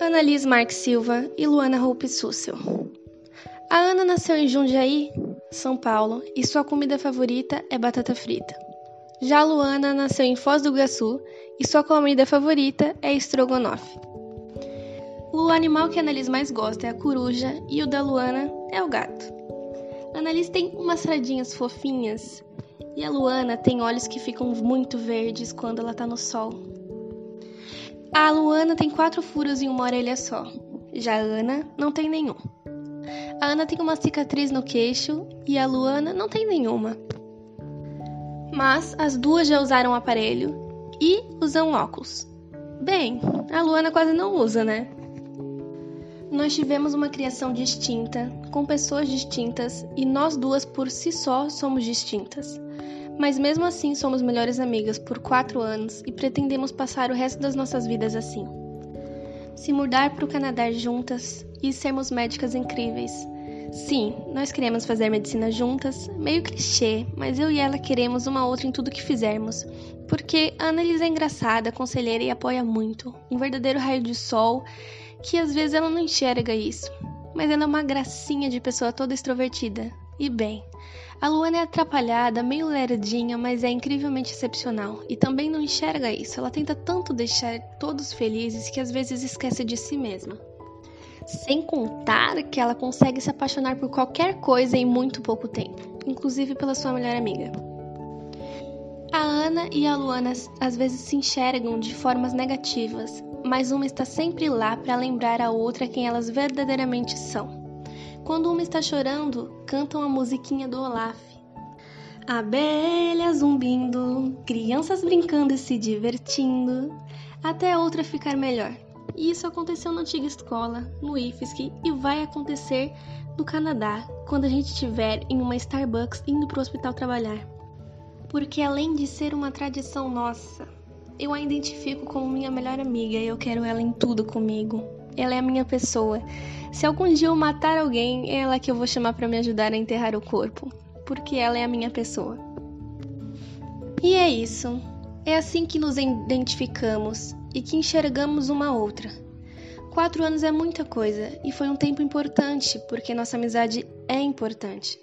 Ana Liz Marques Silva e Luana Hope Sussel. A Ana nasceu em Jundiaí, São Paulo, e sua comida favorita é batata frita. Já a Luana nasceu em Foz do Iguaçu e sua comida favorita é estrogonofe. O animal que a Annalise mais gosta é a coruja e o da Luana é o gato. A Annalise tem umas sardinhas fofinhas e a Luana tem olhos que ficam muito verdes quando ela tá no sol. A Luana tem quatro furos em uma orelha só, já a Ana não tem nenhum. A Ana tem uma cicatriz no queixo e a Luana não tem nenhuma mas as duas já usaram aparelho e usam óculos. Bem, a Luana quase não usa, né? Nós tivemos uma criação distinta, com pessoas distintas e nós duas por si só somos distintas. Mas mesmo assim somos melhores amigas por quatro anos e pretendemos passar o resto das nossas vidas assim. Se mudar para o Canadá juntas e sermos médicas incríveis, Sim, nós queremos fazer medicina juntas, meio clichê, mas eu e ela queremos uma outra em tudo que fizermos. Porque a Annalise é engraçada, conselheira e apoia muito. Um verdadeiro raio de sol, que às vezes ela não enxerga isso. Mas ela é uma gracinha de pessoa toda extrovertida. E bem, a Luana é atrapalhada, meio lerdinha, mas é incrivelmente excepcional. E também não enxerga isso. Ela tenta tanto deixar todos felizes que às vezes esquece de si mesma. Sem contar que ela consegue se apaixonar por qualquer coisa em muito pouco tempo, inclusive pela sua melhor amiga. A Ana e a Luana às vezes se enxergam de formas negativas, mas uma está sempre lá para lembrar a outra quem elas verdadeiramente são. Quando uma está chorando, cantam a musiquinha do Olaf. Abelha zumbindo, crianças brincando e se divertindo, até outra ficar melhor. E isso aconteceu na antiga escola, no IFSC, e vai acontecer no Canadá, quando a gente estiver em uma Starbucks indo para o hospital trabalhar. Porque além de ser uma tradição nossa, eu a identifico como minha melhor amiga e eu quero ela em tudo comigo. Ela é a minha pessoa. Se algum dia eu matar alguém, é ela que eu vou chamar para me ajudar a enterrar o corpo, porque ela é a minha pessoa. E é isso. É assim que nos identificamos e que enxergamos uma outra. Quatro anos é muita coisa e foi um tempo importante porque nossa amizade é importante.